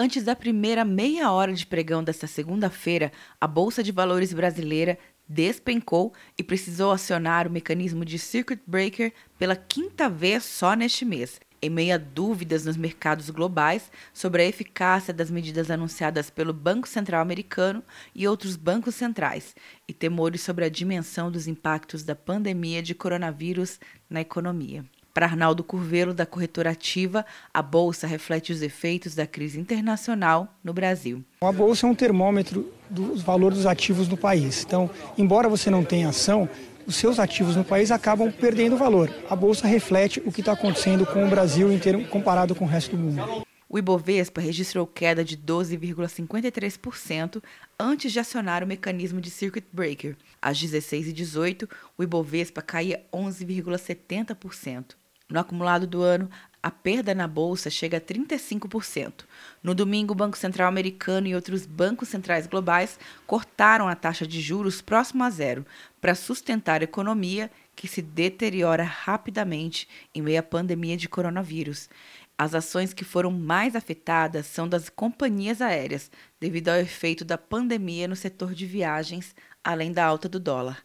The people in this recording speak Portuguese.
Antes da primeira meia hora de pregão desta segunda-feira, a Bolsa de Valores brasileira despencou e precisou acionar o mecanismo de circuit breaker pela quinta vez só neste mês, em meio a dúvidas nos mercados globais sobre a eficácia das medidas anunciadas pelo Banco Central americano e outros bancos centrais, e temores sobre a dimensão dos impactos da pandemia de coronavírus na economia. Para Arnaldo Curvelo, da corretora ativa, a Bolsa reflete os efeitos da crise internacional no Brasil. A Bolsa é um termômetro dos valores dos ativos no país. Então, embora você não tenha ação, os seus ativos no país acabam perdendo valor. A Bolsa reflete o que está acontecendo com o Brasil inteiro comparado com o resto do mundo. O Ibovespa registrou queda de 12,53% antes de acionar o mecanismo de circuit breaker. Às 16h18, o Ibovespa caía 11,70%. No acumulado do ano, a perda na bolsa chega a 35%. No domingo, o Banco Central americano e outros bancos centrais globais cortaram a taxa de juros próximo a zero para sustentar a economia que se deteriora rapidamente em meio à pandemia de coronavírus. As ações que foram mais afetadas são das companhias aéreas, devido ao efeito da pandemia no setor de viagens, além da alta do dólar.